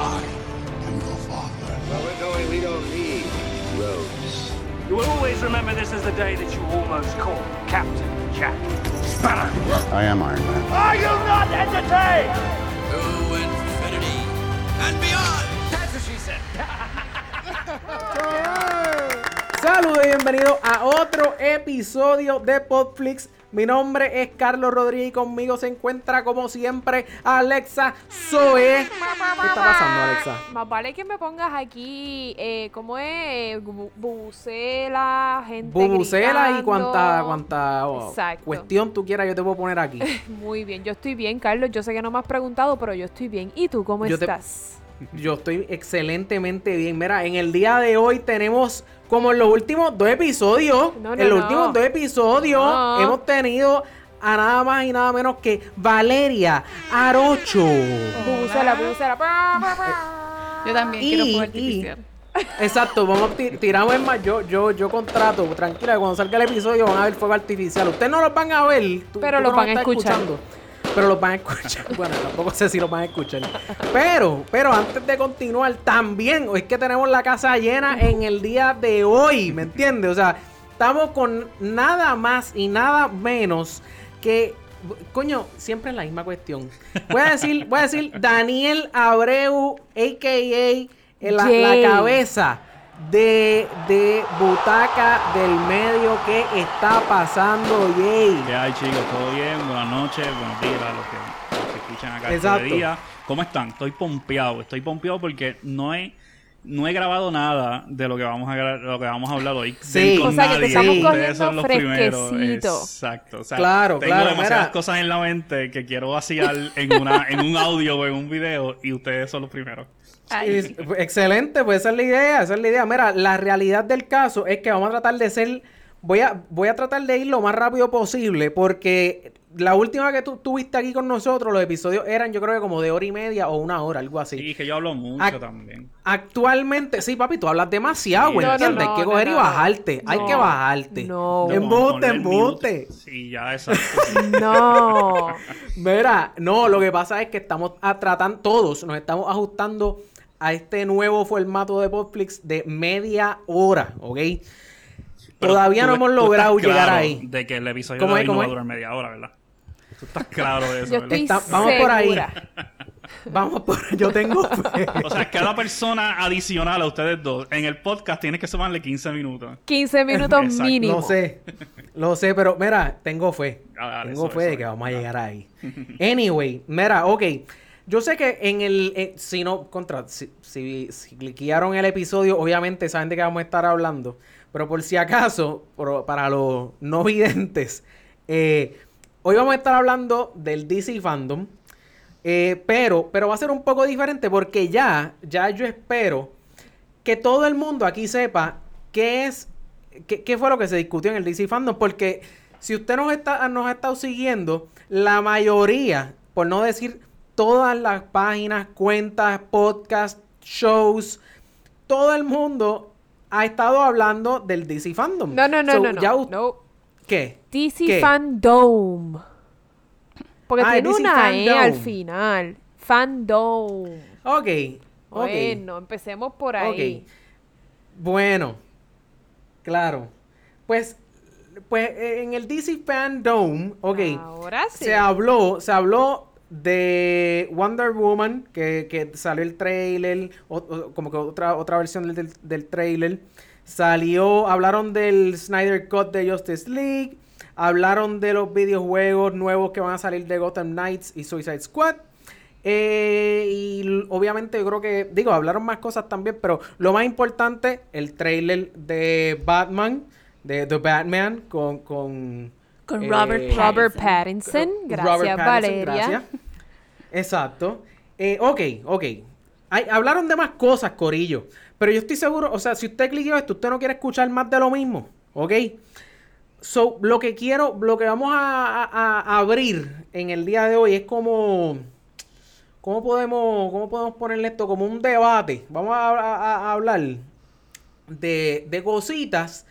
I am your father. Where we're going, we don't need roads. You will always remember this as the day that you almost called Captain Jack Sparrow. I am Iron Man. Are you not entertained? To infinity and beyond. That's what she said. Saludos y bienvenidos a otro episodio de Podflix. Mi nombre es Carlos Rodríguez y conmigo se encuentra como siempre Alexa Zoe. ¿Qué está pasando, Alexa? Más vale que me pongas aquí, eh, ¿cómo es? Bu- Bubucela, gente Bubucela y cuanta, cuanta oh, cuestión tú quieras, yo te puedo poner aquí. Muy bien, yo estoy bien, Carlos. Yo sé que no me has preguntado, pero yo estoy bien. ¿Y tú cómo Yo te- estás? Yo estoy excelentemente bien. Mira, en el día de hoy tenemos, como en los últimos dos episodios, No, no, en los no. últimos dos episodios, No. hemos tenido a nada más y nada menos que Valeria Arocho. Yo también Y- quiero y- fuego artificial. Exacto, vamos tiramos es más, yo, yo, yo contrato, tranquila, que cuando salga el episodio van a ver fuego artificial. Ustedes no los van a ver, tú- Pero tú los no van a escuchar. escuchando, Pero los van a escuchar. Bueno, tampoco sé si los van a escuchar. Pero, pero antes de continuar, también es que tenemos la casa llena en el día de hoy, ¿me entiendes? O sea, estamos con nada más y nada menos que Coño, siempre es la misma cuestión. Voy a decir, voy a decir Daniel Abreu, a.k.a. la, la Yay. cabeza de, de butaca del medio que está pasando, yay. ¿Qué hay chicos? ¿Todo bien? Buenas noches, buenos días a los que, los que escuchan acá Exacto. este día. ¿Cómo están? Estoy pompeado, estoy pompeado porque no he, no he grabado nada de lo que vamos a lo que vamos a hablar hoy. Sí. Con O sea, que te nadie. estamos Ustedes cogiendo son los primeros. Exacto. O sea, Claro, tengo claro, demasiadas mira. cosas en la mente que quiero vaciar en una, en un audio o en un video y ustedes son los primeros. Ay, Es- Excelente, pues esa es la idea, esa es la idea. Mira, la realidad del caso es que vamos a tratar de ser, voy a, voy a tratar de ir lo más rápido posible porque la última que tú tuviste aquí con nosotros, los episodios eran yo creo que como de hora y media o una hora, algo así. Sí, que yo hablo mucho Ac- también. Actualmente, sí, papi, tú hablas demasiado, Sí. güey, No, no, ¿entiendes? Hay que no, coger y no. bajarte, hay que bajarte. No. Minuto. embuste. Sí, ya, exacto. No. Mira, no, lo que pasa es que estamos a tratando, todos nos estamos ajustando a este nuevo formato de Podflix de media hora, ¿ok? Pero Todavía tú- no hemos logrado llegar ahí. De que el episodio ¿Cómo de es, hoy no va a durar media hora, ¿verdad? Tú estás claro de eso, Yo ¿verdad? estoy Está- vamos por ahí. Vamos por, yo tengo fe. O sea, cada persona adicional a ustedes dos en el podcast tiene que sumarle 15 minutos. 15 minutos Exacto. mínimo. Lo sé, lo sé, pero mira, tengo fe. Ah, dale, tengo eso, fe de que vamos a llegar ahí. Anyway, mira, ok. Yo sé que en el, eh, si no, contra, si, si, si cliquearon el episodio, obviamente saben de qué vamos a estar hablando. Pero por si acaso, para los no videntes, eh, hoy vamos a estar hablando del DC Fandom. Eh, pero, pero va a ser un poco diferente porque ya, ya yo espero que todo el mundo aquí sepa qué es, qué, qué fue lo que se discutió en el DC Fandom. Porque si usted nos, está, nos ha estado siguiendo, la mayoría, por no decir todas las páginas, cuentas, podcasts, shows, todo el mundo ha estado hablando del DC Fandom. No, no, no, So, no, no. ya no. ¿Qué? DC ¿Qué? Fandom. Porque Ah, tiene DC una E al Fandom. final. Fandom. Ok. ok. Bueno, empecemos por ahí. Ok. Bueno, claro. Pues, pues eh, en el DC Fandom, ok. Ahora sí. Se habló, se habló de Wonder Woman, que, que salió el trailer, como que otra, otra versión del, del, trailer. Salió, hablaron del Snyder Cut de Justice League. Hablaron de los videojuegos nuevos que van a salir de Gotham Knights y Suicide Squad. Eh, y obviamente yo creo que, digo, hablaron más cosas también, pero lo más importante, el trailer de Batman, de The Batman, con... con Con eh, Robert Pattinson. Robert Pattinson. Gracias, Robert Pattinson, Valeria. gracias. Exacto. Eh, ok, ok. Hablaron de más cosas, Corillo. Pero yo estoy seguro, o sea, si usted cliqueó esto, usted no quiere escuchar más de lo mismo. ¿Ok? So, lo que quiero, lo que vamos a, a- a abrir en el día de hoy es como. ¿Cómo podemos, cómo podemos ponerle esto? Como un debate. Vamos a, a- a hablar de, de cositas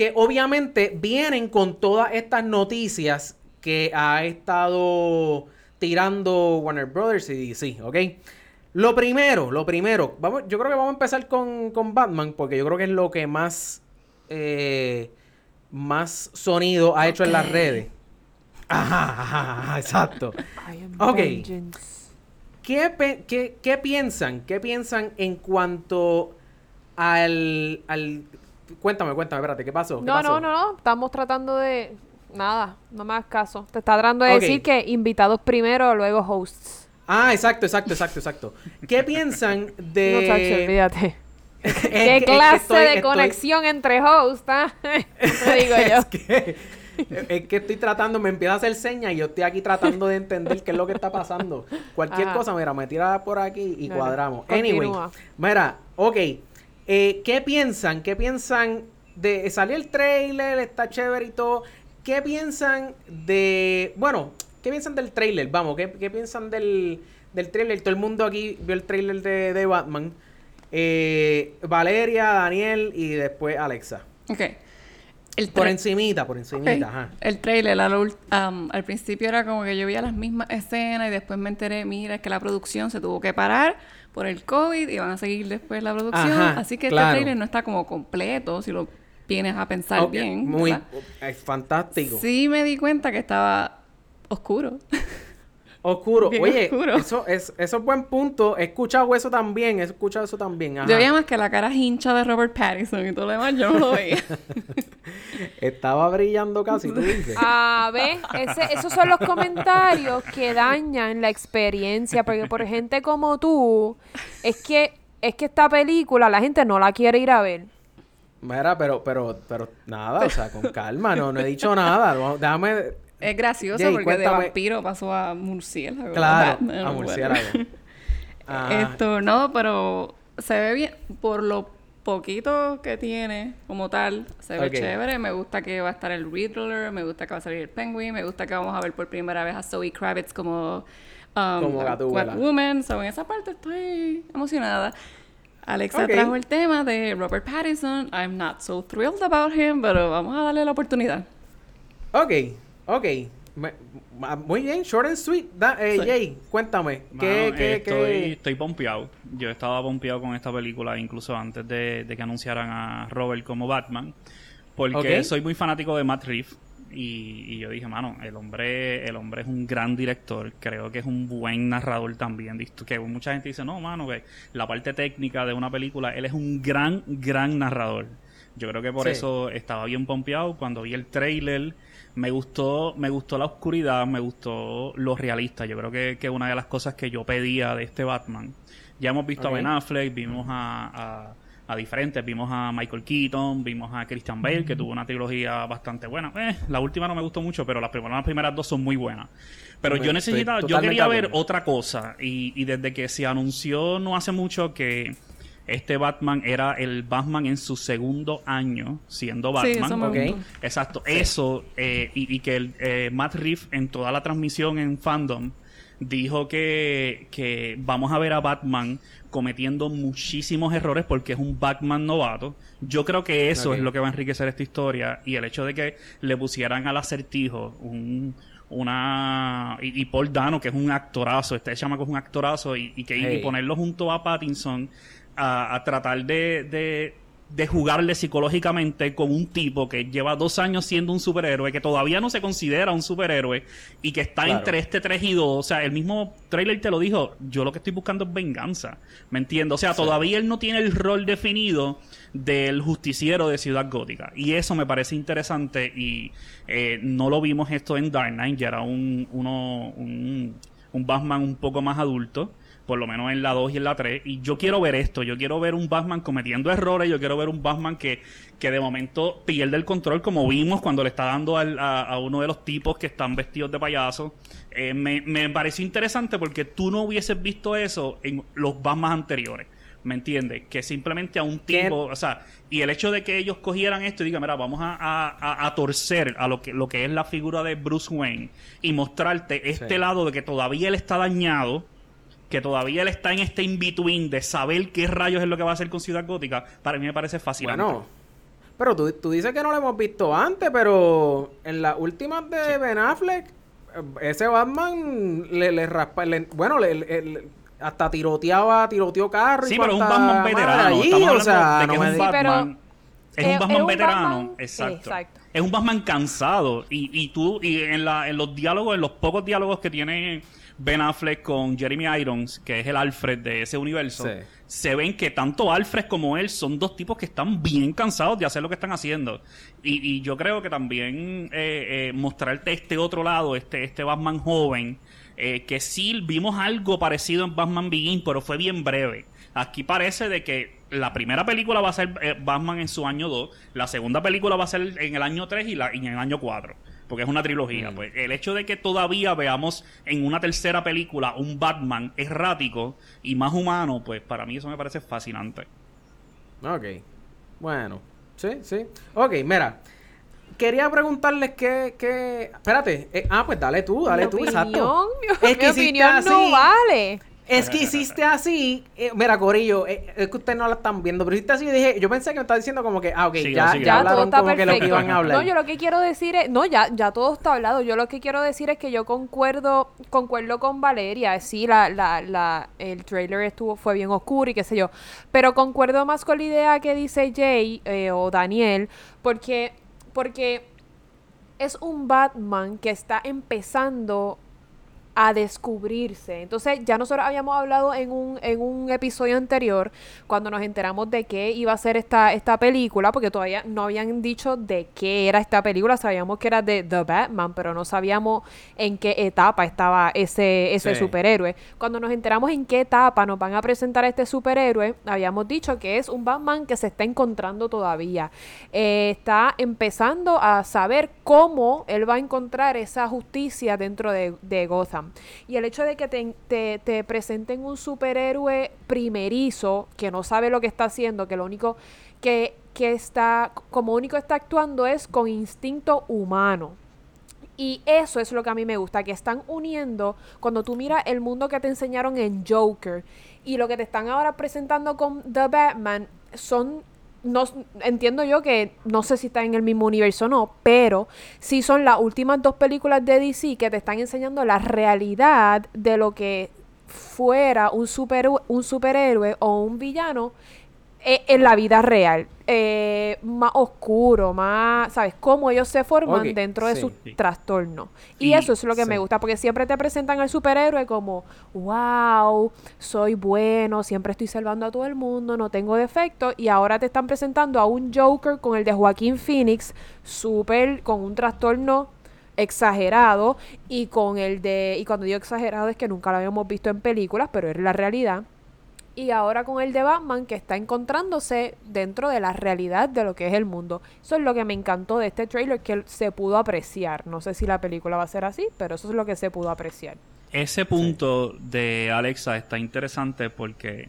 que obviamente vienen con todas estas noticias que ha estado tirando Warner Brothers y DC, ¿ok? Lo primero, lo primero, vamos, yo creo que vamos a empezar con, con Batman, porque yo creo que es lo que más, eh, más sonido ha hecho en las redes. Ajá, ajá, ajá, exacto. Ok. vengeance. ¿Qué, pe- qué- qué piensan? ¿Qué piensan en cuanto al, al... Cuéntame, cuéntame, espérate, ¿qué pasó? ¿Qué No, pasó? no, no, no. Estamos tratando de. Nada, no me hagas caso. Te está tratando de decir que invitados primero, luego hosts. Ah, exacto, exacto, exacto, exacto. ¿Qué piensan de... No, chacho, olvídate. Es que- ¿Qué es que clase estoy- de estoy- conexión entre hosts, ah? Te digo yo. es que es que estoy tratando, me empieza a hacer señas y yo estoy aquí tratando de entender qué es lo que está pasando. Cualquier Ajá. cosa, mira, me tira por aquí y cuadramos. Continúa. Anyway, mira, ok. Eh, ¿Qué piensan? ¿Qué piensan de... Salió el trailer, está chévere y todo. ¿Qué piensan de... Bueno, ¿qué piensan del trailer? Vamos, ¿qué, qué piensan del, del trailer? Todo el mundo aquí vio el trailer de, de Batman. Eh, Valeria, Daniel y después Alexa. Ok. El Por encimita, por encimita, ajá. El trailer, al, am, al principio era como que yo veía las mismas escenas y después me enteré, mira, es que la producción se tuvo que parar por el COVID y van a seguir después la producción. Ajá, Así que claro. este trailer no está como completo, si lo vienes a pensar bien. Muy ¿verdad? es fantástico. Sí me di cuenta que estaba oscuro. Oscuro. Bien Oye, oscuro. Eso, es, eso es buen punto. He escuchado eso también. He escuchado eso también. Ajá. Yo veía más que la cara hincha de Robert Pattinson y todo lo demás, yo no lo veía. Estaba brillando casi, tú dices. A ver, ese- esos son los comentarios que dañan la experiencia, porque por gente como tú, es que es que esta película la gente no la quiere ir a ver. Mira, pero, pero, pero nada, o sea, con calma, no, no he dicho nada. Déjame. Es gracioso Jay, porque de cuéntame. vampiro pasó a murciélago. Claro, Batman, a bueno. murciélago. Ah, Esto, no, pero se ve bien. Por lo poquito que tiene como tal, se ve Ok. chévere. Me gusta que va a estar el Riddler, me gusta que va a salir el Penguin, me gusta que vamos a ver por primera vez a Zoe Kravitz como, um, Como. Catwoman. So, en esa parte estoy emocionada. Alexa Ok. trajo el tema de Robert Pattinson. I'm not so thrilled about him, pero vamos a darle la oportunidad. ok, ok. Ma- muy bien, short and sweet. Da- eh, Sí. Jay, cuéntame. ¿Qué, Mano, qué, estoy, qué? estoy pompeado. Yo estaba pompeado con esta película incluso antes de, de que anunciaran a Robert como Batman. Porque soy muy fanático de Matt Reeves. Y, y yo dije, mano, el hombre, el hombre es un gran director. Creo que es un buen narrador también. Que mucha gente dice, no, mano, que la parte técnica de una película, él es un gran, gran narrador. Yo creo que por Sí. eso estaba bien pompeado. Cuando vi el trailer, me gustó, me gustó la oscuridad, me gustó lo realista. Yo creo que, que una de las cosas que yo pedía de este Batman. Ya hemos visto a Ben Affleck, vimos a, a, a diferentes, vimos a Michael Keaton, vimos a Christian Bale, que tuvo una trilogía bastante buena. Eh, la última no me gustó mucho, pero las primeras, las primeras dos son muy buenas. Pero yo necesitaba, yo quería ver otra cosa. Y, y desde que se anunció no hace mucho que este Batman era el Batman en su segundo año siendo Sí, Batman. eso me Ok. gustó. Exacto, eso, eh, y, y que el, eh, Matt Reeves en toda la transmisión en fandom dijo que, que vamos a ver a Batman cometiendo muchísimos errores porque es un Batman novato. Yo creo que eso es lo que va a enriquecer esta historia y el hecho de que le pusieran al acertijo un una y, y Paul Dano que es un actorazo este chamaco es un actorazo y, y que y ponerlo junto a Pattinson a, a tratar de, de, de jugarle psicológicamente con un tipo que lleva dos años siendo un superhéroe, que todavía no se considera un superhéroe y que está Claro. entre este 3 y 2. O sea, el mismo trailer te lo dijo, yo lo que estoy buscando es venganza. ¿Me entiendo? O sea, todavía él no tiene el rol definido del justiciero de Ciudad Gótica. Y eso me parece interesante y eh, no lo vimos esto en Dark Knight, ya era un, uno, un, un Batman un poco más adulto por lo menos en la 2 y en la 3. Y yo quiero ver esto, yo quiero ver un Batman cometiendo errores, yo quiero ver un Batman que, que de momento pierde el control, como vimos cuando le está dando al- a, a uno de los tipos que están vestidos de payaso. Eh, me, me pareció interesante porque tú no hubieses visto eso en los Batman anteriores. ¿Me entiendes? Que simplemente a un ¿Qué? tipo, o sea, y el hecho de que ellos cogieran esto y digan, mira, vamos a, a- a- a torcer a lo que, lo que es la figura de Bruce Wayne y mostrarte este Sí. lado de que todavía él está dañado, que todavía él está en este in-between de saber qué rayos es lo que va a hacer con Ciudad Gótica, para mí me parece fascinante. Bueno, pero tú, tú dices que no lo hemos visto antes, pero en las últimas de Ben Affleck, ese Batman le, le raspa, le- bueno, le, le- le- hasta tiroteaba, tiroteó carro y Sí, pero es un Batman veterano. allí, Estamos o hablando sea, de que no es un Sí, Batman. Es es- un Batman es un veterano. Batman- Exacto. exacto. Es un Batman cansado. Y, y tú, y en, la, en los diálogos, en los pocos diálogos que tiene Ben Affleck con Jeremy Irons, que es el Alfred de ese universo, Sí. se ven que tanto Alfred como él son dos tipos que están bien cansados de hacer lo que están haciendo. Y, y yo creo que también eh, eh, mostrarte este otro lado, este, este Batman joven, eh, que sí vimos algo parecido en Batman Begins, pero fue bien breve. Aquí parece de que la primera película va a ser eh, Batman en su año 2, la segunda película va a ser en el año 3 y, la, y en el año 4, porque es una trilogía. Pues el hecho de que todavía veamos en una tercera película un Batman errático y más humano, pues para mí eso me parece fascinante. Ok. Bueno. Sí, sí. Ok, mira. Quería preguntarles qué... qué... Espérate. eh, ah, pues dale tú, dale mi tú, opinión, exacto. mi, Es que mi opinión no vale. Es que hiciste así. eh, mira, Corillo, eh, es que ustedes no la están viendo, pero hiciste así y dije, yo pensé que me estaba diciendo como que, ah, ok, Sigue, ya, sigue. ya Ya todo hablaron está como que lo que perfecto. iban a hablar. No, yo lo que quiero decir es, no, ya, ya todo está hablado. Yo lo que quiero decir es que yo concuerdo, concuerdo con Valeria. Sí, la, la, la, el trailer estuvo, fue bien oscuro y qué sé yo. Pero concuerdo más con la idea que dice Jay eh, o Daniel, porque, porque es un Batman que está empezando a descubrirse. Entonces, ya nosotros habíamos hablado en un, en un episodio anterior, cuando nos enteramos de qué iba a ser esta, esta película, porque todavía no habían dicho de qué era esta película, sabíamos que era de The Batman, pero no sabíamos en qué etapa estaba ese, ese Sí. superhéroe. Cuando nos enteramos en qué etapa nos van a presentar a este superhéroe, habíamos dicho que es un Batman que se está encontrando todavía. Eh, está empezando a saber cómo él va a encontrar esa justicia dentro de, de Gotham. Y el hecho de que te, te- te presenten un superhéroe primerizo que no sabe lo que está haciendo, que lo único que, que está, como único está actuando es con instinto humano. Y eso es lo que a mí me gusta, que están uniendo, cuando tú miras el mundo que te enseñaron en Joker y lo que te están ahora presentando con The Batman, son, no, entiendo yo que no sé si está en el mismo universo o no, pero sí son las últimas dos películas de DC que te están enseñando la realidad de lo que fuera un, super, un superhéroe o un villano eh, en la vida real. Eh, más oscuro, más, ¿sabes? Cómo ellos se forman dentro de sus Sí. trastornos. Y, Y- eso es lo que me gusta, porque siempre te presentan al superhéroe como, wow, soy bueno, siempre estoy salvando a todo el mundo, no tengo defectos. Y ahora te están presentando a un Joker con el de Joaquín Phoenix, súper, con un trastorno exagerado y con el de y cuando digo exagerado es que nunca lo habíamos visto en películas pero es la realidad y ahora con el de Batman que está encontrándose dentro de la realidad de lo que es el mundo. Eso es lo que me encantó de este trailer que se pudo apreciar. No sé si la película va a ser así, pero eso es lo que se pudo apreciar. Ese punto de Alexa está interesante porque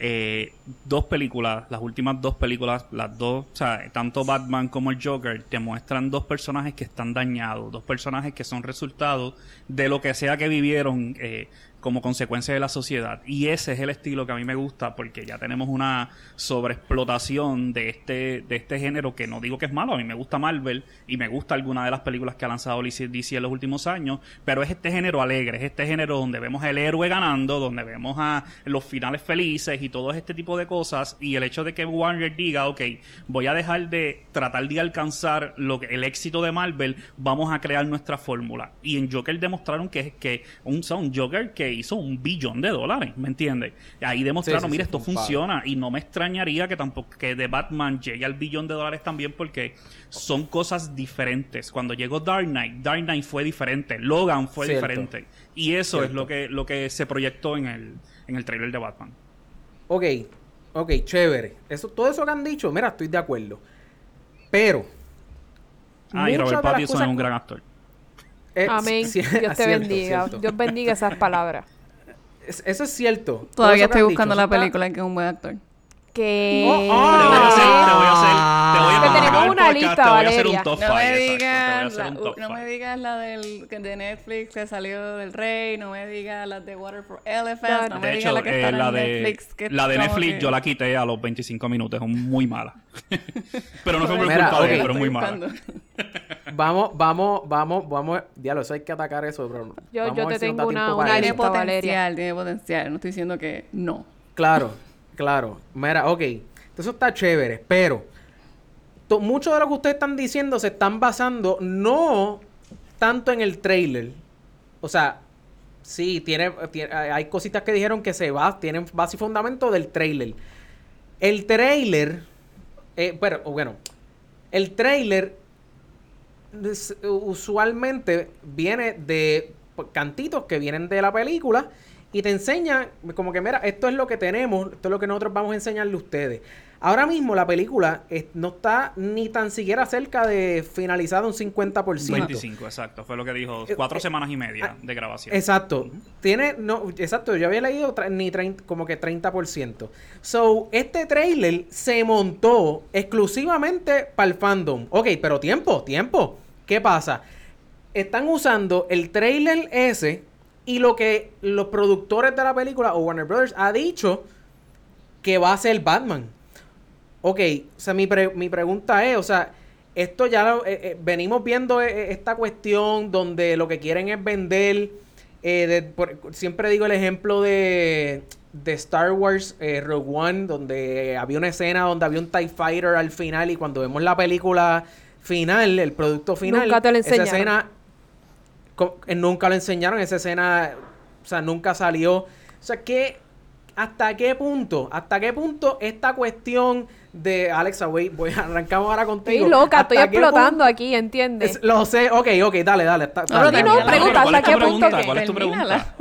eh, dos películas, las últimas dos películas, las dos, o sea, tanto Batman como el Joker, te muestran dos personajes que están dañados, dos personajes que son resultado de lo que sea que vivieron eh, como consecuencia de la sociedad. Y ese es el estilo que a mí me gusta porque ya tenemos una sobreexplotación de este, de este género que no digo que es malo, a mí me gusta Marvel y me gusta alguna de las películas que ha lanzado DC en los últimos años, pero es este género alegre, es este género donde vemos el héroe ganando, donde vemos a los finales felices y todo este tipo de cosas y el hecho de que Warner diga, ok, voy a dejar de tratar de alcanzar lo que, el éxito de Marvel, vamos a crear nuestra fórmula. Y en Joker demostraron que, que un, un Joker que hizo un billón de dólares, ¿me entiendes? Ahí demostraron, Sí, sí, mira, esto funciona y no me extrañaría que tampoco que de Batman llegue al billón de dólares también porque son cosas diferentes. Cuando llegó Dark Knight, Dark Knight fue diferente, Logan fue Cierto. diferente y eso es lo que lo que se proyectó en el en el trailer de Batman. Ok, ok, chévere. Eso, todo eso que han dicho, mira, estoy de acuerdo. Pero. Ah, y Robert Pattinson es un gran actor. Eh, Amén. Dios te cierto, bendiga. cierto. Dios bendiga esas palabras. Es- Eso es cierto. Todavía estoy buscando dicho, la película en que es un buen actor. Que... Oh, Te voy a hacer, te voy a hacer, te voy a Te lista, te voy a hacer un top No 5. me digas la, top no me digas la del que de Netflix que salió del Rey, no me digas la de Water for Elephants, no, me De digas la que eh, está la en de, Netflix. Que la de Netflix que- yo la quité a los 25 minutos, es muy mala. pero no fue por culpa de él, pero es muy mala. Vamos, vamos, vamos, vamos. Diablo, eso hay que atacar eso, pero. Yo- vamos yo te tengo una- una Tiene Valeria. tiene potencial. No estoy diciendo que no. Claro, claro. Mira, ok. Eso está chévere, pero to- mucho de lo que ustedes están diciendo se están basando no tanto en el trailer. O sea, sí, tiene, hay cositas que dijeron que se va, tienen base y fundamento del trailer. El trailer, eh, pero bueno, el trailer usualmente viene de cantitos que vienen de la película y te enseña como que mira, esto es lo que tenemos, esto es lo que nosotros vamos a enseñarle a ustedes. Ahora mismo la película es- no está ni tan siquiera cerca de finalizada un 50%. 25, exacto. Fue lo que dijo. Eh, Cuatro eh, semanas y media de grabación. Exacto. Tiene, no, exacto, yo había leído ni 30, como que 30%. So, este trailer se montó exclusivamente para el fandom. Ok, pero tiempo, tiempo. ¿Qué pasa? Están usando el trailer ese y lo que los productores de la película o Warner Brothers ha dicho que va a ser Batman. Ok, o sea, mi, pre- mi pregunta es, o sea, esto ya lo- eh, eh, venimos viendo eh, esta cuestión donde lo que quieren es vender, de- por- siempre digo el ejemplo de, de Star Wars Rogue One, donde había una escena donde había un TIE Fighter al final y cuando vemos la película final, el producto final, Nunca te lo esa escena nunca lo enseñaron, esa escena, o sea, nunca salió. O sea, que ¿hasta qué punto? ¿Hasta qué punto esta cuestión de Alexa, voy, voy arrancamos ahora contigo? Estoy loca, estoy ¿Hasta qué explotando punto- aquí, ¿entiendes? Es- lo sé, ok, ok, dale, dale. está- está No, bien. no, termina, pregunta, ¿Cuál es ¿hasta tu qué punto? ¿Cuál es tu pregunta?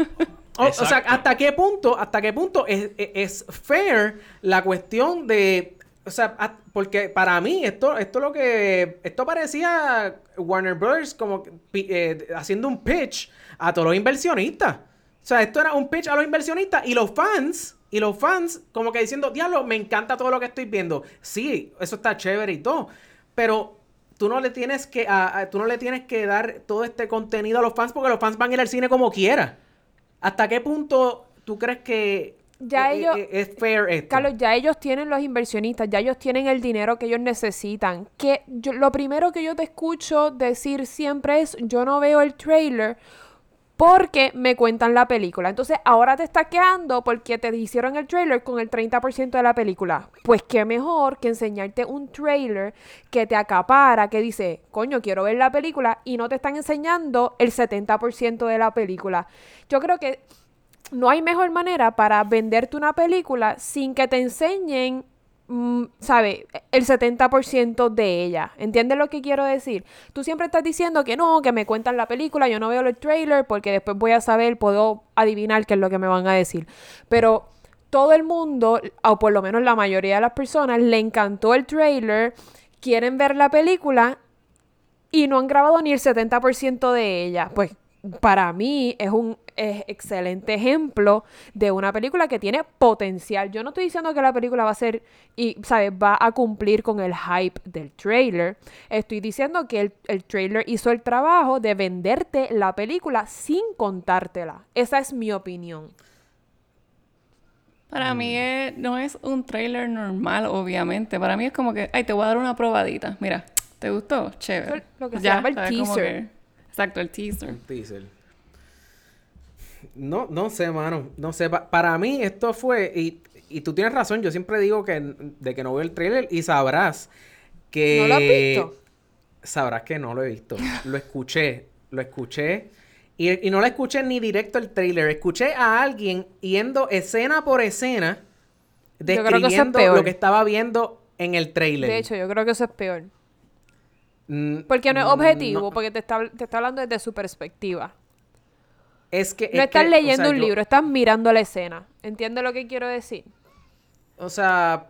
O, o sea. ¿hasta qué punto, hasta qué punto es, es- es fair la cuestión de, o sea, porque para mí esto, esto lo que, esto parecía Warner Brothers como eh, haciendo un pitch a todos los inversionistas. O sea, esto era un pitch a los inversionistas y los fans, y los fans como que diciendo, diablo, me encanta todo lo que estoy viendo. Sí, eso está chévere y todo, pero tú no le tienes que, a- tú no le tienes que dar todo este contenido a los fans porque los fans van a ir al cine como quiera. ¿Hasta qué punto tú crees que Ya eh, ellos- eh, es fair esto? Carlos, ya ellos tienen los inversionistas, ya ellos tienen el dinero que ellos necesitan. Que yo, lo primero que yo te escucho decir siempre es, yo no veo el trailer porque me cuentan la película. Entonces, ahora te estás quedando porque te hicieron el trailer con el 30% de la película. Pues qué mejor que enseñarte un trailer que te acapara, que dice, coño, quiero ver la película y no te están enseñando el 70% de la película. Yo creo que no hay mejor manera para venderte una película sin que te enseñen, mm, ¿sabe? El 70% de ella. ¿Entiendes lo que quiero decir? Tú siempre estás diciendo que no, que me cuentan la película, yo no veo el trailer porque después voy a saber, puedo adivinar qué es lo que me van a decir. Pero todo el mundo, o por lo menos la mayoría de las personas, le encantó el trailer, quieren ver la película y no han grabado ni el 70% de ella. Pues para mí es un es excelente ejemplo de una película que tiene potencial. Yo no estoy diciendo que la película va a ser y, ¿sabes? Va a cumplir con el hype del trailer. Estoy diciendo que el, el trailer hizo el trabajo de venderte la película sin contártela. Esa es mi opinión. Para mí es- no es un trailer normal, obviamente. Para mí es como que, ay, te voy a dar una probadita. Mira, ¿te gustó? Chévere. Lo que se llama el teaser. que- exacto, el teaser. Teaser. No, no sé, mano. No sé. pa- para mí esto fue... Y, y tú tienes razón. Yo siempre digo que de que no veo el trailer y sabrás que... ¿No lo has visto? Sabrás que no lo he visto. Lo escuché. Lo escuché. Y, y no lo escuché ni directo el trailer. Escuché a alguien yendo escena por escena que es describiendo peor. lo que estaba viendo en el trailer. De hecho, yo creo que eso es peor. Mm, Porque no es objetivo, no. porque te está, te está hablando desde su perspectiva. Es que... No es estás que, o leyendo sea, un yo- libro, estás mirando la escena. ¿Entiendes lo que quiero decir? O sea,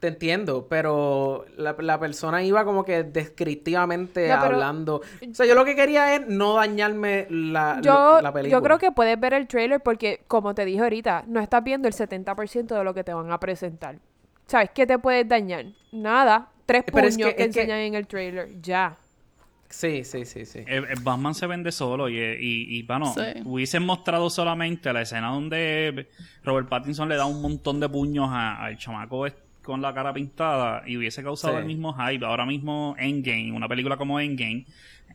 te entiendo, pero la, la persona iba como que descriptivamente No, hablando. O sea, yo lo que quería es no dañarme la, Yo, la película. yo creo que puedes ver el trailer porque, como te dije ahorita, no estás viendo el 70% de lo que te van a presentar. ¿Sabes qué te puedes dañar? Nada. Tres Pero es puños que- que, es que- enseñan en el trailer. Ya. Sí, sí, sí, sí. Eh, eh, Batman se vende solo y, eh, y, y, bueno, Sí. hubiesen mostrado solamente la escena donde Robert Pattinson le da un montón de puños a- al chamaco con la cara pintada y hubiese causado Sí. el mismo hype. Ahora mismo Endgame, una película como Endgame,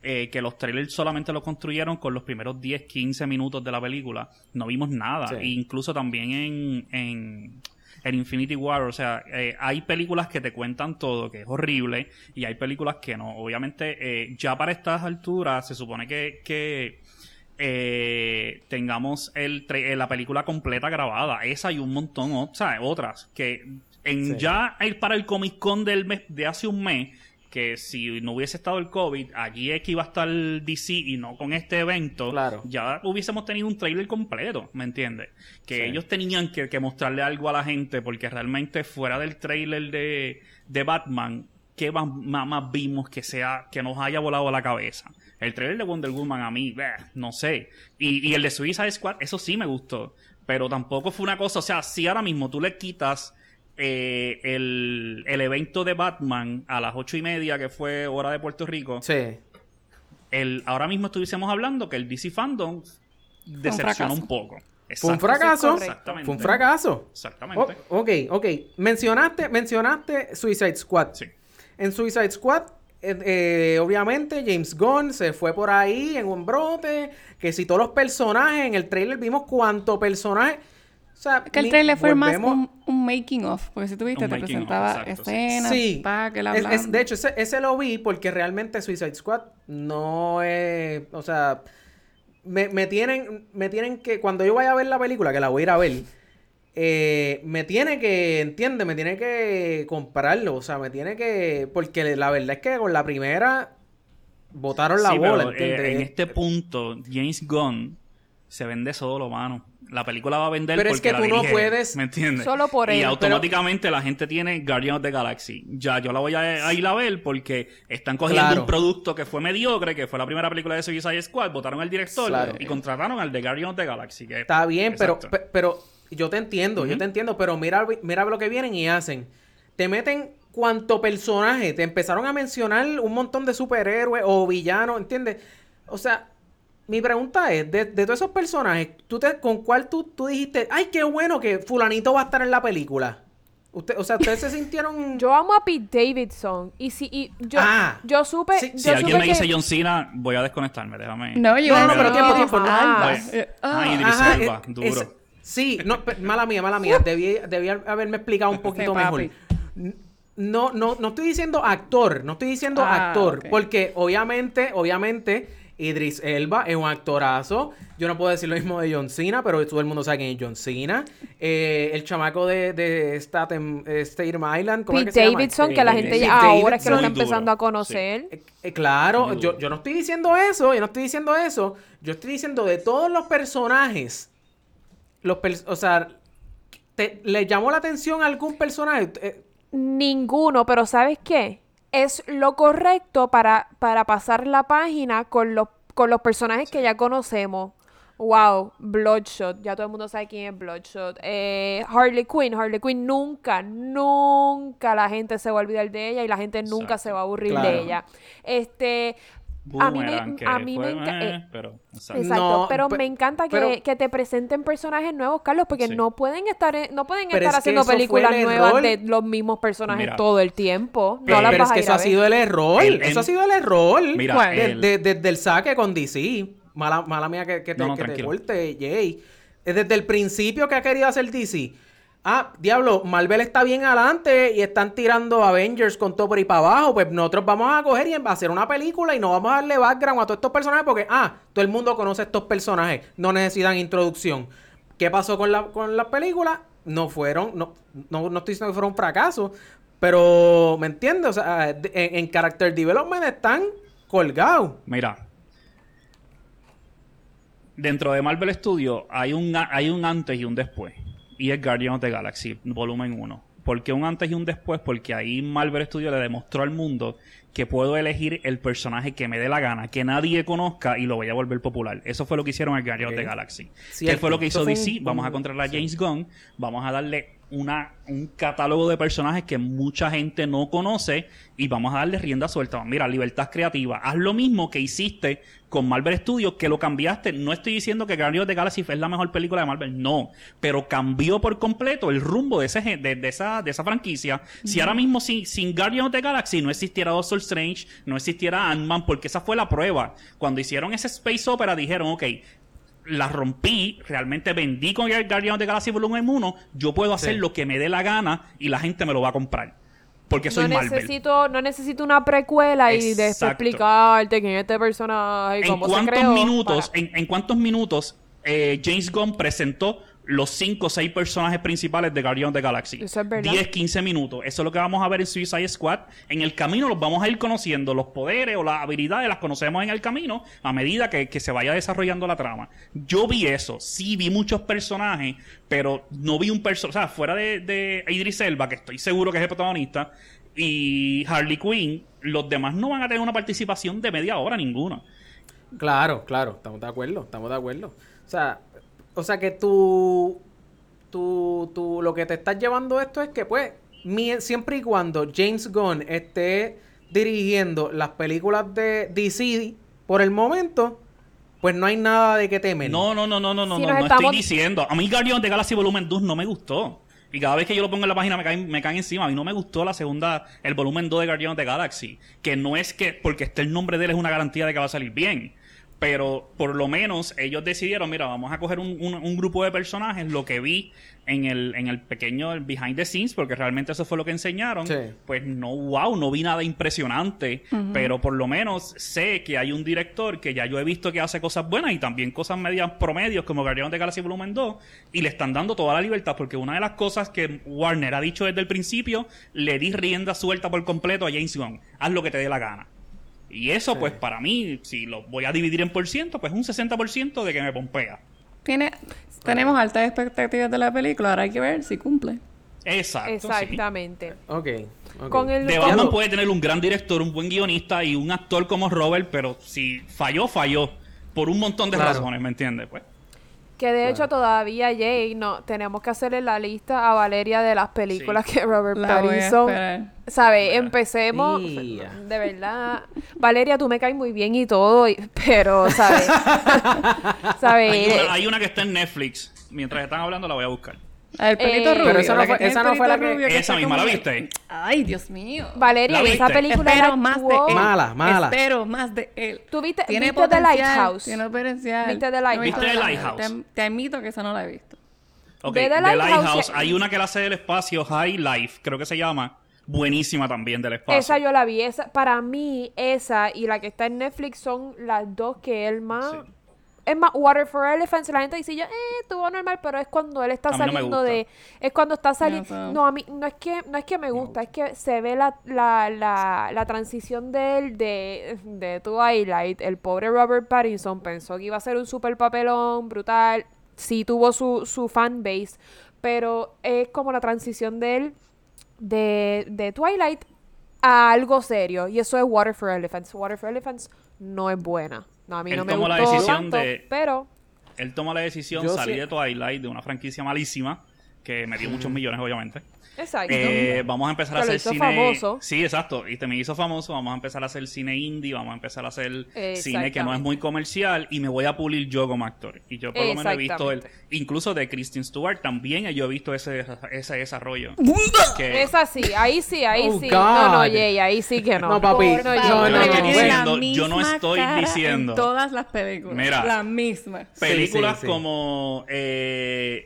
eh, que los trailers solamente lo construyeron con los primeros 10, 15 minutos de la película. No vimos nada. Sí. E incluso también en, en, en Infinity War, o sea, eh, hay películas que te cuentan todo, que es horrible, y hay películas que no. Obviamente, eh, ya para estas alturas se supone que... que eh, tengamos el eh, la película completa grabada. Esa y un montón, o sea, otras que en Sí. ya el, para el Comic Con del mes de hace un mes que si no hubiese estado el COVID, allí es que iba a estar el DC y no con este evento, Claro. ya hubiésemos tenido un trailer completo, ¿me entiendes? Que Sí. ellos tenían que, que mostrarle algo a la gente porque realmente fuera del trailer de, de Batman, ¿qué más, más- vimos que sea que nos haya volado la cabeza? El trailer de Wonder Woman a mí, bleh, no sé. Y, y el de Suicide Squad, eso sí me gustó. Pero tampoco fue una cosa, o sea, si ahora mismo tú le quitas eh, el, el evento de Batman a las ocho y media, que fue hora de Puerto Rico, Sí. el, ahora mismo estuviésemos hablando que el DC Fandom decepciona fracaso. un poco. Fue un fracaso. Exactamente. Fue un fracaso. Exactamente. Oh, ok, ok. Mencionaste, mencionaste Suicide Squad. Sí. En Suicide Squad, eh, eh, obviamente, James Gunn se fue por ahí en un brote. Que si todos los personajes, en el trailer vimos cuánto personaje. O sea, Que el ni- trailer fue más un, un making of, porque si tuviste te presentaba escenas, Sí. pa, que la Es- de hecho, ese, ese lo vi porque realmente Suicide Squad no es. O sea, me, me tienen, me tienen que. Cuando yo vaya a ver la película, que la voy a ir a ver, eh, me tiene que. ¿Entiendes? Me tiene que comprarlo. O sea, me tiene que. Porque la verdad es que con la primera. Botaron la Sí, bola, pero, eh, en este punto, James Gunn se vende solo, mano. La película va a vender Pero es que la tú no puedes- ¿Me entiendes? Solo por él, Y pero- automáticamente la gente tiene Guardians of the Galaxy. Ya, yo la voy a, a ir a ver porque están cogiendo Claro. un producto que fue mediocre, que fue la primera película de Suicide Squad, votaron al director Claro. y contrataron al de Guardians of the Galaxy. Que, Está bien, pero, Exacto. pero yo te entiendo, yo te entiendo, pero mira, mira lo que vienen y hacen. Te meten cuánto personaje, te empezaron a mencionar un montón de superhéroes o villanos, ¿entiendes? O sea, mi pregunta es, de, de todos esos personajes, ¿tú te, ¿con cuál tú, tú dijiste, ay, qué bueno que fulanito va a estar en la película? Usted, o sea, ustedes se sintieron... Yo amo a Pete Davidson. Y si y yo, Ah. yo supe. Sí, yo si alguien supe me que- dice John Cena, voy a desconectarme, déjame. No, yo No, no, pero tiempo, tiempo. Oye, Eh, ah, ah, Ajá, Elba, es- duro. es- sí, no, mala mía, mala mía. Debí, debí haberme explicado un poquito mejor. No, no, no estoy diciendo actor, no estoy diciendo Ah, actor, porque obviamente, obviamente, Idris Elba es un actorazo. Yo no puedo decir lo mismo de John Cena, pero todo el mundo sabe quién es John Cena. Eh, el chamaco de, de Staten, eh, Staten Island, ¿cómo es Pete que se llama? Davidson, Este, que la gente Pete ya ahora es que lo está empezando a conocer. Eh, eh, claro, yo, yo no estoy diciendo eso, yo no estoy diciendo eso. Yo estoy diciendo de todos los personajes, los pers- o sea, te, ¿le llamó la atención a algún personaje? Eh, Ninguno, pero ¿sabes qué? Es lo correcto para, para pasar la página con los, con los personajes que ya conocemos. Wow, Bloodshot, ya todo el mundo sabe quién es Bloodshot. Eh, Harley Quinn, Harley Quinn nunca, nunca la gente se va a olvidar de ella y la gente nunca Exacto. se va a aburrir Claro. de ella. Este, a mí me, a mí me eh, eh, pero, exacto. Exacto, No, pero pe- me encanta que, pero- que te presenten personajes nuevos, Carlos, porque Sí. no pueden estar en- no pueden Pero estar es haciendo películas el nuevas error. de los mismos personajes Mira. todo el tiempo. No las pero vas es a que ir eso a ha sido el error. El- eso ha sido el error. Mira, ¿Cuál? De- el- de- de- desde el saque con DC. Mala, mala mía que, que te, No, no, que te tranquilo. corte, Jay. Es Desde el principio que ha querido hacer DC. Ah, diablo, Marvel está bien adelante y están tirando Avengers con todo por ahí para abajo. Pues nosotros vamos a coger y a hacer una película y no vamos a darle background a todos estos personajes porque, ah, todo el mundo conoce estos personajes. No necesitan introducción. ¿Qué pasó con la, con las películas? No fueron, no, no, no estoy diciendo que fueron un fracaso, pero, ¿me entiendes? O sea, en, en Character Development están colgados. Mira. Dentro de Marvel Studios hay un, hay un antes y un después. Y es Guardians of the Galaxy, volumen 1. ¿Por qué un antes y un después? Porque ahí Marvel Studios le demostró al mundo que puedo elegir el personaje que me dé la gana, que nadie conozca y lo voy a volver popular. Eso fue lo que hicieron en Guardians Ok. of the Galaxy. ¿Qué Cierto. fue lo que hizo un- DC? Vamos a contratar a James Gunn, vamos a darle una, un catálogo de personajes que mucha gente no conoce y vamos a darle rienda suelta. Mira, libertad creativa. Haz lo mismo que hiciste con Marvel Studios, que lo cambiaste. No estoy diciendo que Guardians of the Galaxy es la mejor película de Marvel, no. Pero cambió por completo el rumbo de, ese, de, de esa, de esa franquicia. Si ahora mismo sin, sin Guardians of the Galaxy no existiera Doctor Strange, no existiera Ant-Man, porque esa fue la prueba. Cuando hicieron ese Space Opera dijeron, ok, la rompí, realmente vendí con el Guardian of the Galaxy Volumen 1, yo puedo hacer Sí. lo que me dé la gana y la gente me lo va a comprar. Porque soy no Marvel. necesito, no necesito una precuela y después Exacto. explicarte quién es este personaje y ¿En cómo se cuántos creó. minutos, para- en, en cuántos minutos eh, James Gunn presentó los 5 o 6 personajes principales de Guardian of the Galaxy? Eso es verdad. 10, 15 minutos. Eso es lo que vamos a ver en Suicide Squad. En el camino los vamos a ir conociendo. Los poderes o las habilidades las conocemos en el camino a medida que, que se vaya desarrollando la trama. Yo vi eso. Sí vi muchos personajes, pero no vi un personaje. O sea, fuera de, de Idris Elba, que estoy seguro que es el protagonista, y Harley Quinn, los demás no van a tener una participación de media hora ninguna. Claro, claro, estamos de acuerdo, estamos de acuerdo. O sea, o sea que tú, tú, tú, lo que te estás llevando esto es que, pues, mi- siempre y cuando James Gunn esté dirigiendo las películas de DC por el momento, pues no hay nada de que temer. No, no, no, no, no, no, Si no, no estamos- estoy diciendo. A mí Guardians de Galaxy Volumen 2 no me gustó. Y cada vez que yo lo pongo en la página me caen, me caen encima. A mí no me gustó la segunda, el volumen 2 de Guardians de Galaxy. Que no es que, porque esté el nombre de él es una garantía de que va a salir bien. Pero por lo menos ellos decidieron, mira, vamos a coger un, un- un grupo de personajes, lo que vi en el, en el pequeño el behind the scenes, porque realmente eso fue lo que enseñaron. Sí. Pues no, wow, no vi nada impresionante, pero por lo menos sé que hay un director que ya yo he visto que hace cosas buenas y también cosas medias promedios como Guardians de Galaxy Volumen 2 y le están dando toda la libertad porque una de las cosas que Warner ha dicho desde el principio, le di rienda suelta por completo a James Gunn, haz lo que te dé la gana. Y eso, pues para mí, si lo voy a dividir en por ciento, pues un 60% de que me pompea. Tiene, tenemos altas expectativas de la película, ahora hay que ver si cumple. Exacto. sí. Exactamente. Ok. ok. Con el De con- Batman puede tener un gran director, un buen guionista y un actor como Robert, pero si falló, falló. Por un montón de Claro. razones, ¿me entiendes? Pues. Que de hecho todavía, Jay, no, tenemos que hacerle la lista a Valeria de las películas que Robert La Pattinson... ¿Sabes? Empecemos... De verdad. Valeria, tú me caes muy bien y todo, y- pero, ¿sabes? ¿Sabes? Hay una, hay una que está en Netflix. Mientras están hablando, la voy a buscar. El pelito Eh, rubio. Pero esa no que fue- esa no fue la que- rubio Esa misma, como ¿la que- viste? Ay, Dios mío. Valeria, ¿La en esa película Espero él más de él. Mala, mala. Espero más de él. ¿Tú viste- tiene viste The potencial, Lighthouse? Tiene potencial. ¿Viste The Lighthouse? ¿Viste The Lighthouse? Te, te admito que esa no la he visto. Ok, The The Lighthouse, Lighthouse. Hay una que la hace del espacio, High Life, creo que se llama. Buenísima también del espacio. Esa yo la vi. Esa, para mí, esa y la que está en Netflix son las dos que él más... Sí. Es más, Water for Elephants, la gente dice ya, eh, estuvo normal, pero es cuando él está no saliendo de... Es cuando está saliendo... No, a mí no es que, no es que me gusta, es que se ve la, la, la, la transición de él de, de Twilight. El pobre Robert Pattinson pensó que iba a ser un super papelón, brutal. Sí tuvo su, su fanbase, pero es como la transición de él de, de Twilight a algo serio. Y eso es Water for Elephants. Water for Elephants no es buena. No, a mí Él no me tomó la decisión tanto, de- pero... Él toma la decisión, Yo salir sí- de Twilight, de una franquicia malísima, que me dio muchos millones, obviamente. Exacto. Eh, vamos a empezar a hacer hizo cine. famoso. Sí, exacto. Y te me hizo famoso. Vamos a empezar a hacer cine indie. Vamos a empezar a hacer cine que no es muy comercial. Y me voy a pulir yo como actor. Y yo por lo menos he visto el. Incluso de Kristen Stewart también yo he visto ese, ese desarrollo. que, Es así, ahí sí, ahí Oh, sí. God. No, no, Jay, ahí sí que no. No, papi, No, no, Jay, Yo no, no estoy diciendo- yo no estoy cara diciendo. En todas las películas. Mira. La misma. películas Sí, sí, sí. como. eh,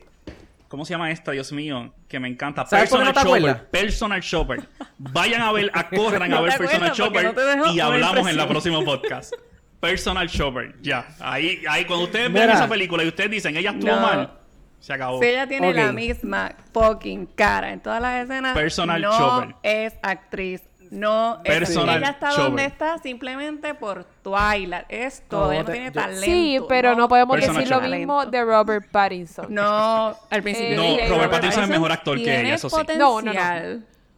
¿Cómo se llama esta, Dios mío? Que me encanta. ¿Sabes por qué Personal no Shopper. acuerdas? Personal Shopper. Vayan a ver, a corran No a ver Personal Shopper no y hablamos en la próxima podcast. Personal Shopper, ya. Ahí, ahí cuando ustedes ven Mira. esa película y ustedes dicen, ella estuvo No. mal, se acabó. Si ella tiene la misma fucking cara en todas las escenas, Personal no shopper. es actriz. No es Personal Ella está donde está simplemente por Twilight. Es todo. No, ella tiene yo- talento. Sí, pero no, podemos Personal decir lo mismo de Robert Pattinson. No, al principio. No, Robert Robert Pattinson es mejor actor que ella, eso sí. No, no, no.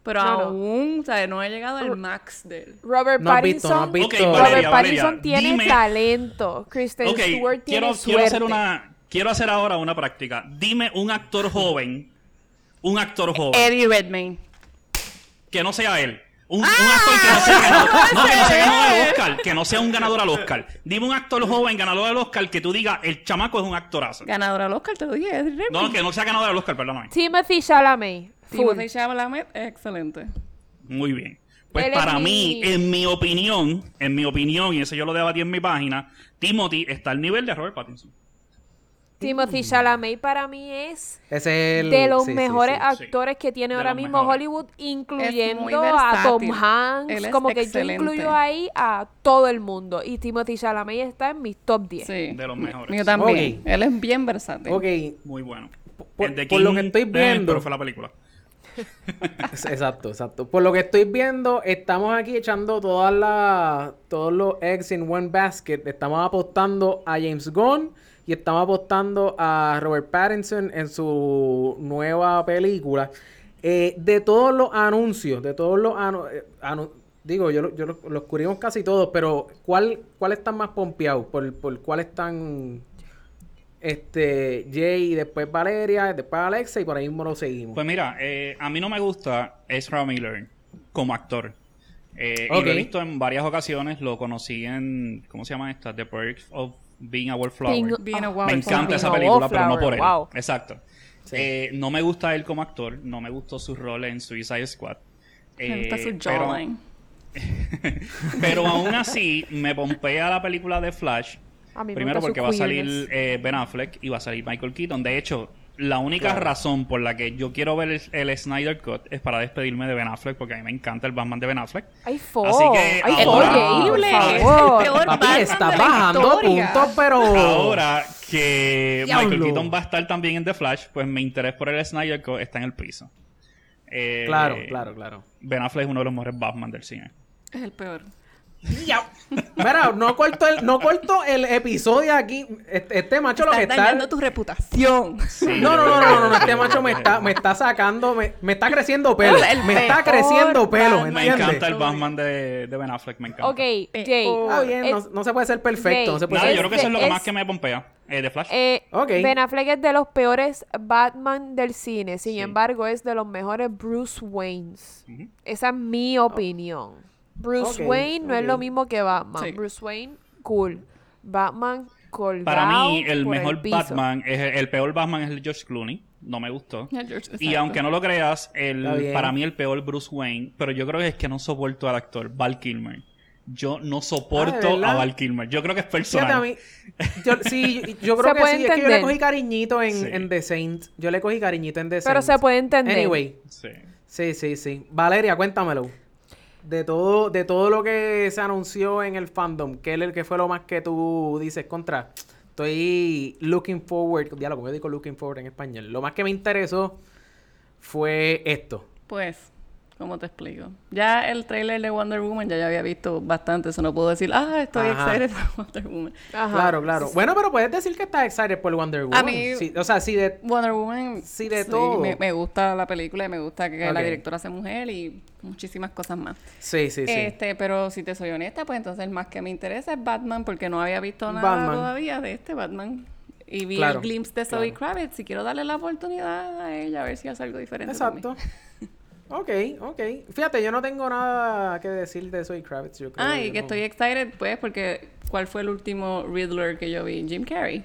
Pero No, no. aún, o sea, no ha llegado al max de él. Robert No has visto, no Pattinson, has visto. Ok, Robert Valeria, Pattinson Valeria, tiene dime- talento. Kristen Ok, Stewart tiene quiero, suerte. quiero hacer una. Quiero hacer ahora una práctica. Dime un actor joven. Un actor joven. Eddie Redmayne. Que no sea él. Un, un actor que no sea ganador. No, que no sea ganador al Oscar. Que no sea un ganador al Oscar. Dime un actor joven ganador al Oscar que tú digas, el chamaco es un actorazo. Ganador al Oscar, te lo dije. No, que no sea ganador al Oscar, perdóname. Timothy Chalamet. Full. Timothée Chalamet, excelente. Muy bien. Pues Él es para mi- mí, en mi opinión, en mi opinión, y eso yo lo debatí en mi página, Timothy está al nivel de Robert Pattinson. Timothy Chalamet para mí es Ese es el... de los sí, mejores sí. sí. actores que tiene De ahora mismo mejores. Hollywood, incluyendo a Tom. Hanks. Él es Como que excelente. yo incluyo ahí a todo el mundo. Y Timothy Chalamet está en mis top 10. Sí. De los mejores. Mío también. Él es bien versátil. Ok, Muy bueno. Por- lo que estoy eh, viendo- pero fue la película. Exacto, exacto. Por lo que estoy viendo, estamos aquí echando todas las todos los eggs in one basket. Estamos apostando a James Gunn y estamos apostando a Robert Pattinson en su nueva película. Eh, de todos los anuncios, de todos los anu- eh, anu- digo, yo, lo- yo lo- los cubrimos casi todos, pero ¿cuál, cuál están más pompeados? ¿Por, por cuál están este Jay y después Valeria, después Alexa y por ahí mismo lo seguimos? Pues mira, eh, a mí no me gusta Ezra Miller como actor. Eh, Y lo he visto en varias ocasiones. Lo conocí en. ¿Cómo se llama esta? The Perks of Being a Wallflower. Being- Being a oh, me encanta esa Being película, pero no por él. wow. Exacto. Eh, no me gusta él como actor. No me gustó su rol en Suicide Squad. Me gusta Eh, su pero- jawline. pero aún así, me pompea la película de Flash. A mí me Primero porque va a salir eh, Ben Affleck y va a salir Michael Keaton. De hecho, la única razón por la que yo quiero ver el, el Snyder Cut es para despedirme de Ben Affleck, porque a mí me encanta el Batman de Ben Affleck. Ay, fo. Así que Ay, ahora- Horrible, es el peor Papi, Batman está de bajando puntos, pero... Ahora que Michael. Keaton va a estar también en The Flash, pues mi interés por el Snyder Cut está en el piso. Eh, Claro, claro, claro. Ben Affleck es uno de los mejores Batman del cine. Es el peor. Mira, no corto el, no corto el episodio aquí. Este, este macho lo que está. dañando tu reputación. No, no, no, no, no, no, este macho me está, me está sacando, me, me está creciendo pelo. El Me está creciendo pelo. Me encanta el Batman de, de Ben Affleck, me encanta. Ok, Jay. Bien, eh, no, no se puede ser perfecto, no se puede Nada, ser yo creo que eso es lo que es- más que me pompea. Eh, de Flash. eh, Ok. Ben Affleck es de los peores Batman del cine. Sin Sí. embargo, es de los mejores Bruce Waynes. Ujú. Esa es mi opinión. Bruce Wayne no es lo mismo que Batman. Sí. Bruce Wayne, cool. Batman, colgado Para mí, el mejor. Batman, es el, el peor Batman es el George Clooney. No me gustó. George, Y aunque no lo creas, el, para mí el peor Bruce Wayne, pero yo creo que es que no soporto al actor, Val Kilmer. Yo no soporto Ah, a Val Kilmer. Yo creo que es personal. mí, yo, sí, yo, yo creo Se que sí, es que yo le entender. cogí cariñito en, Sí. en The Saint. Yo le cogí cariñito en The Pero Saint. se puede entender. Anyway, Sí. sí, sí, sí. Valeria, cuéntamelo. De todo, de todo lo que se anunció en el fandom, ¿qué, qué fue lo más que tú dices contra? Estoy looking forward, diálogo, ¿cómo digo looking forward en español? Lo más que me interesó fue esto. Pues, ¿cómo te explico? Ya el trailer de Wonder Woman ya, ya había visto bastante, eso no puedo decir, ah, estoy Ajá. excited por Wonder Woman. Ajá. Claro, claro. Bueno, pero puedes decir que estás excited por Wonder Woman. mí- Sí, o sea, sí, de, Wonder Woman, Sí, de todo. Me, me gusta la película y me gusta que la directora sea mujer y muchísimas cosas más. sí, sí, sí. Este, pero si te soy honesta, pues entonces el más que me interesa es Batman porque no había visto nada Batman. todavía de este Batman. Y vi Claro, el glimpse de Zoe claro. Kravitz y quiero darle la oportunidad a ella a ver si hace algo diferente. mí. Exacto. ok, ok. Fíjate, yo no tengo nada que decir de Zoe Kravitz. Yo creo, Ah, y que no- estoy excited, pues, porque ¿cuál fue el último Riddler que yo vi? Jim Carrey.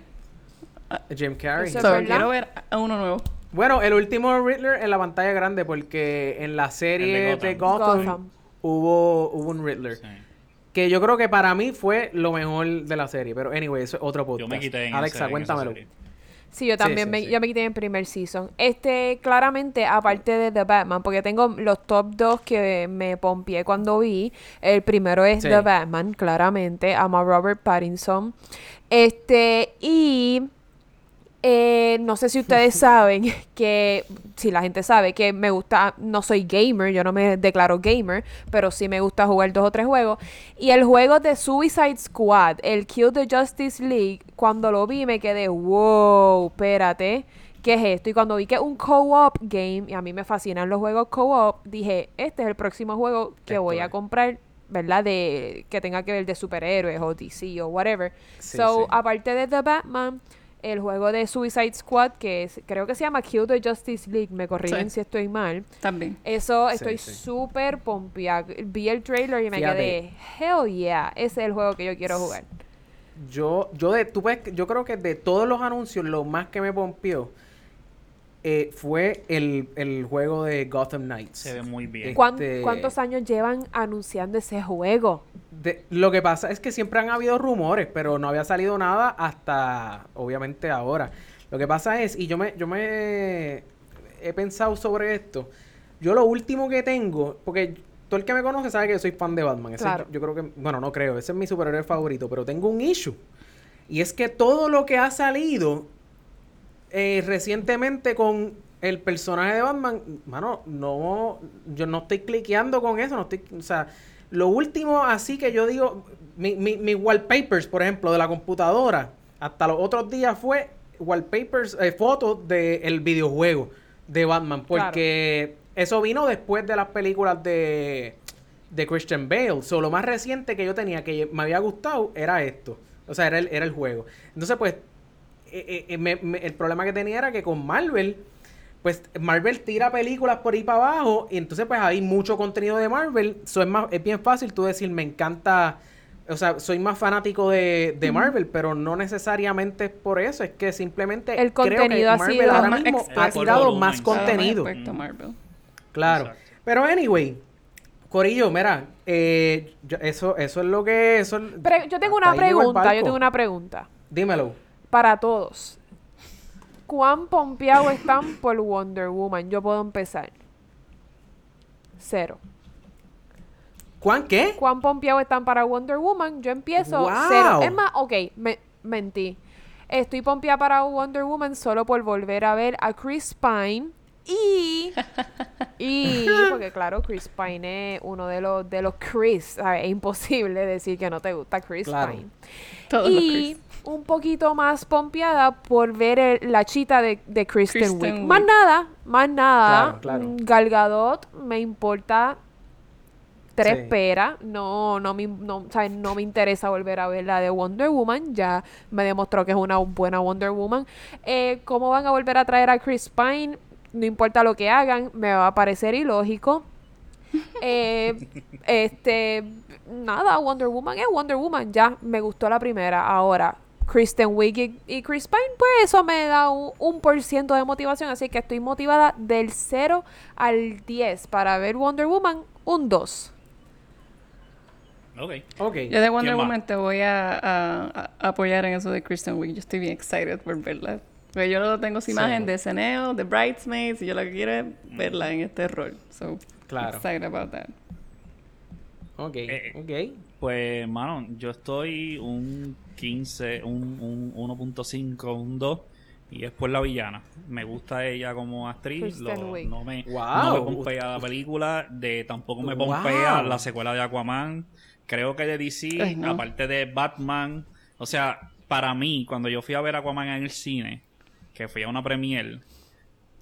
Jim Carrey. So, quiero ver a uno nuevo. Bueno, el último Riddler en la pantalla grande porque en la serie de de Gotham. Hubo, hubo un Riddler. Sí. Que yo creo que para mí fue lo mejor de la serie. Pero anyway, eso es otro podcast. Yo me quité en Alexa, ese- en esa cuéntamelo. serie. Sí, yo también sí, me, sí. yo me quité en primer season. Este, claramente, aparte de The Batman, porque tengo los top 2 que me pompié cuando vi. El primero es. The Batman, claramente. Amo a Robert Pattinson. Este, y eh, no sé si ustedes saben que, si la gente sabe que me gusta, no soy gamer, yo no me declaro gamer, pero sí me gusta jugar dos o tres juegos. Y el juego de Suicide Squad, el Kill the Justice League, cuando lo vi me quedé, wow, espérate, ¿qué es esto? Y cuando vi que es un co-op game, y a mí me fascinan los juegos co-op, dije, este es el próximo juego que voy a comprar. ¿Verdad? De que tenga que ver de superhéroes o DC o whatever. Sí, so, sí. aparte de The Batman, el juego de Suicide Squad, que es- creo que se llama Kill the Justice League, me corrigen Sí. si estoy mal. También. Eso Sí, estoy sí. súper pompeada. Vi el trailer y me Fíjate. quedé, hell yeah, ese es el juego que yo quiero jugar. Yo, yo de, tú ves, que- yo creo que de todos los anuncios, lo más que me pompió eh, fue el, el juego de Gotham Knights. Se ve muy bien. ¿Cuán- Este- ¿Cuántos años llevan anunciando ese juego? De- lo que pasa es que siempre han habido rumores, pero no había salido nada hasta, obviamente, ahora. Lo que pasa es, y yo me, yo me he pensado sobre esto. Yo lo último que tengo, porque todo el que me conoce sabe que yo soy fan de Batman. Ese Claro. yo, yo creo que, bueno, no creo, ese es mi superhéroe favorito, pero tengo un issue. Y es que todo lo que ha salido eh, recientemente con el personaje de Batman, mano, no, yo no estoy cliqueando con eso, no estoy, o sea, lo último así que yo digo, mi, mi, mis wallpapers, por ejemplo, de la computadora, hasta los otros días fue wallpapers, eh, fotos del videojuego de Batman, porque eso vino después de las películas de, de Christian Bale. So, lo más reciente que yo tenía que me había gustado era esto. O sea, era el, era el juego. Entonces, pues, eh, eh, me- me- el problema que tenía era que con Marvel, pues Marvel tira películas por ahí para abajo y entonces pues hay mucho contenido de Marvel. So, es, más, es bien fácil tú decir, me encanta, o sea, soy más fanático de, de Marvel, pero no necesariamente es por eso, es que simplemente El creo que contenido ha Marvel sido ahora más mismo ha tirado Volumen, más contenido. Marvel. Claro. Exacto. Pero anyway, Corillo, mira, eh, yo- eso, eso es lo que... Eso, Pero yo tengo una pregunta, yo tengo una pregunta Dímelo. Para todos. ¿Cuán pompeados están por Wonder Woman? Yo puedo empezar. Cero. ¿Cuán qué? ¿Cuán pompeados están para Wonder Woman? Yo empiezo Wow. cero. Es más, ok, me, mentí. Estoy pompeada para Wonder Woman solo por volver a ver a Chris Pine. Y, y, porque claro, Chris Pine es uno de los, de los Chris. ¿sabes? Es imposible decir que no te gusta Chris Claro. Pine. Todos los y Chris. Un poquito más pompeada por ver el- la chita de, de Kristen, Kristen Wiig. Wiig. Más nada, más nada. Claro, claro. Mm, Gal Gadot me importa tres Sí. peras. No, no me, no, ¿sabes? no me interesa volver a ver la de Wonder Woman. Ya me demostró que es una buena Wonder Woman. Eh, ¿Cómo van a volver a traer a Chris Pine? No importa lo que hagan, me va a parecer ilógico. Eh, este, nada, Wonder Woman es Wonder Woman. Ya me gustó la primera. Ahora, Kristen Wiig y, y Chris Pine, pues eso me da un, un por ciento de motivación. Así que estoy motivada del 0 al 10 para ver Wonder Woman, un 2. Ok. Ok. Yo de Wonder. Woman te voy a, a- a apoyar en eso de Kristen Wiig. Yo estoy bien excited por verla. Porque yo no tengo esa imagen de SNL, de Bridesmaids, y yo lo que quiero es verla en este rol. So, Claro. excited about that. Ok, Eh, ok. Pues, mano, yo estoy un 15, un, un 1.5, un 2. Y es por la villana. Me gusta ella como actriz. Lo- no, me, Wow. no me pompea la película. De, tampoco me Wow. pompea la secuela de Aquaman. Creo que de DC, Ay, no. aparte de Batman. O sea, para mí, cuando yo fui a ver Aquaman en el cine, que fui a una premiere,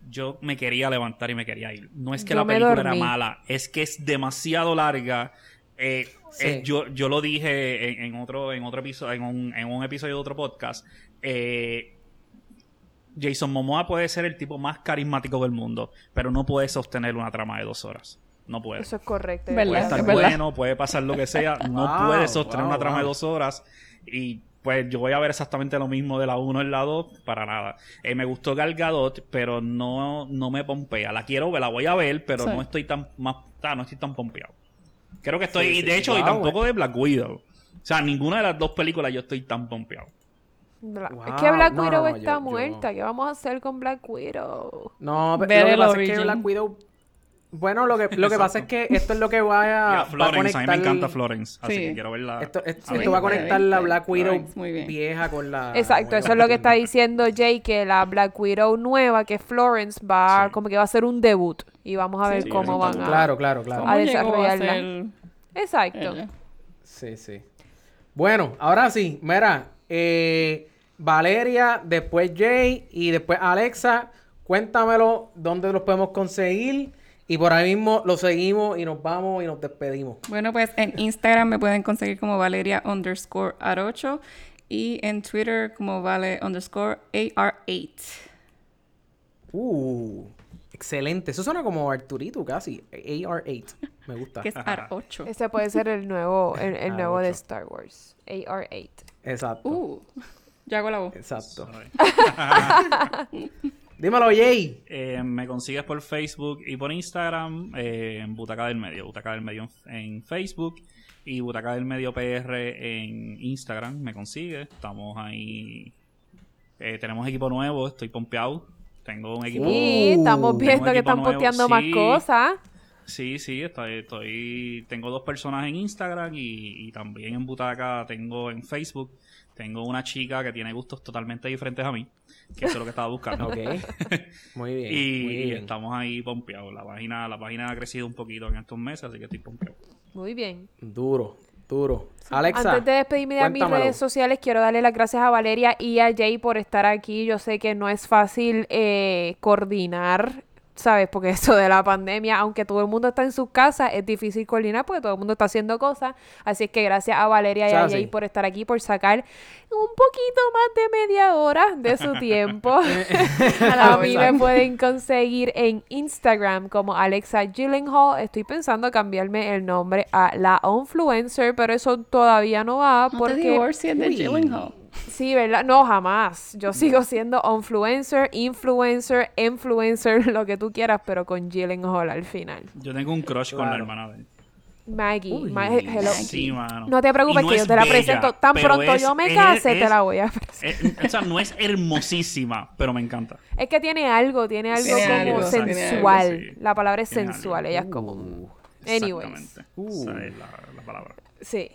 yo me quería levantar y me quería ir. No es que Yo la película era mala, es que es demasiado larga. Eh, Sí. eh, yo, yo lo dije en, en otro, en otro episodio, en un, en un episodio de otro podcast. Eh, Jason Momoa puede ser el tipo más carismático del mundo, pero no puede sostener una trama de dos horas. No puede. Eso es correcto. Puede ¿verdad? estar verdad. bueno, puede pasar lo que sea, no Wow, puede sostener wow, una trama de dos horas. Y pues yo voy a ver exactamente lo mismo de la 1 en la 2, para nada. Eh, me gustó Gal Gadot, pero no, no me pompea. La quiero la voy a ver, pero Sí. no estoy tan más, ah, no estoy tan pompeado. Creo que estoy, Sí, y sí, de hecho, y wow, tampoco de Black Widow. O sea, ninguna de las dos películas yo estoy tan pompeado. Bla- Wow, Es que Black no, Widow no, está yo- yo- muerta. ¿Qué vamos a hacer con Black Widow? No, pero lo que pasa es que. Black Widow... Bueno, lo que, lo que pasa es que esto es lo que va a, a va a Florence, a mí me encanta Florence, así Sí. que quiero verla. Esto, esto- Sí, esto va a conectar la. Black Widow vieja con la... Exacto, eso es lo que está diciendo Jay, que la Black Widow nueva, que Florence, va Sí. como que va a ser un debut. Y vamos a ver Sí, cómo van a... Claro, claro, claro. ¿Cómo a a desarrollarla. ser Exacto. ella? Sí, sí. Bueno, ahora sí, mira, eh, Valeria, después Jay y después Alexa, cuéntamelo dónde los podemos conseguir y por ahí mismo lo seguimos y nos vamos y nos despedimos. Bueno, pues en Instagram me pueden conseguir como Valeria underscore Arocho. Y en Twitter como vale underscore AR8. Uh, excelente. Eso suena como Arturito casi. AR8. Me gusta. Que es AR8. Ese puede ser el nuevo, el, el nuevo de. Star Wars. AR-8. Exacto. Uh, ya hago la voz. Exacto. Dímelo, Jay. Eh, me consigues por Facebook y por Instagram eh, en Butaca del Medio. Butaca del Medio en, en Facebook y Butaca del Medio PR en Instagram. Me consigues. Estamos ahí. Eh, tenemos equipo nuevo. Estoy pompeado. Tengo un equipo. Sí, estamos viendo que están nuevo, posteando más cosas. Sí, sí, estoy, estoy, tengo dos personas en Instagram y, y también en Butaca tengo en Facebook. Tengo una chica que tiene gustos totalmente diferentes a mí, que eso es lo que estaba buscando. Ok. Muy bien. Y, muy y bien. estamos ahí pompeados. La página, la página ha crecido un poquito en estos meses, así que estoy pompeado. Muy bien. Duro, duro. Alexa. Antes de despedirme de mis redes sociales, quiero darle las gracias a Valeria y a Jay por estar aquí. Yo sé que no es fácil eh, coordinar, ¿sabes? Porque esto de la pandemia, aunque todo el mundo está en sus casas, es difícil coordinar porque todo el mundo está haciendo cosas. Así es que gracias a Valeria y a Jay sí. por estar aquí, por sacar un poquito más de media hora de su tiempo. a mí me pueden conseguir en Instagram como Alexa Gyllenhaal. Estoy pensando cambiarme el nombre a La Influencer, pero eso todavía no va No te porque... de. Gyllenhaal. Sí, ¿verdad? No, jamás. Yo sigo siendo influencer, influencer, influencer, lo que tú quieras, pero con Gyllenhaal al final. Yo tengo un crush con la hermana de él. Maggie, Uy. Ma- hello. Sí, mano. No te preocupes Y que yo te la bella, presento. Tan pronto es- yo me es- case, te la voy a presentar. o sea, no es hermosísima, pero me encanta. Es que tiene algo, tiene algo Tiene como algo, sensual. algo, sí. La palabra es Tiene sensual, algo. ella es como... Anyways. Exactamente. Uh. Esa es la, la palabra. Sí.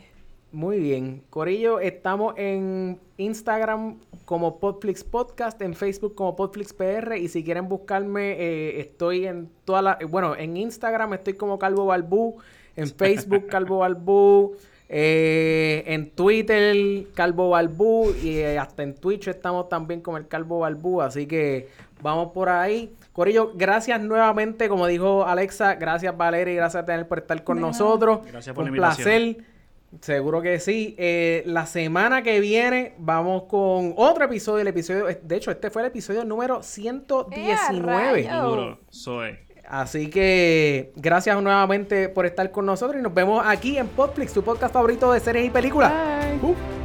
Muy bien. Corillo, estamos en Instagram como Podflix Podcast, en Facebook como Podflix PR y si quieren buscarme, eh, estoy en todas las... Bueno, en Instagram estoy como Calvo Balbú, en Facebook Calvo Balbú, eh, en Twitter Calvo Balbú y eh, hasta en Twitch estamos también como el Calvo Balbú, así que vamos por ahí. Corillo, gracias nuevamente, como dijo Alexa, gracias Valeria y gracias a tener por estar con nosotros. Gracias por Un la invitación. placer. Seguro que sí. Eh, la semana que viene vamos con otro episodio. El episodio, de hecho, este fue el episodio número 119. ¡Eh, a Duro, soy. Así que gracias nuevamente por estar con nosotros y nos vemos aquí en Podflix, tu podcast favorito de series y películas. Bye. Uh.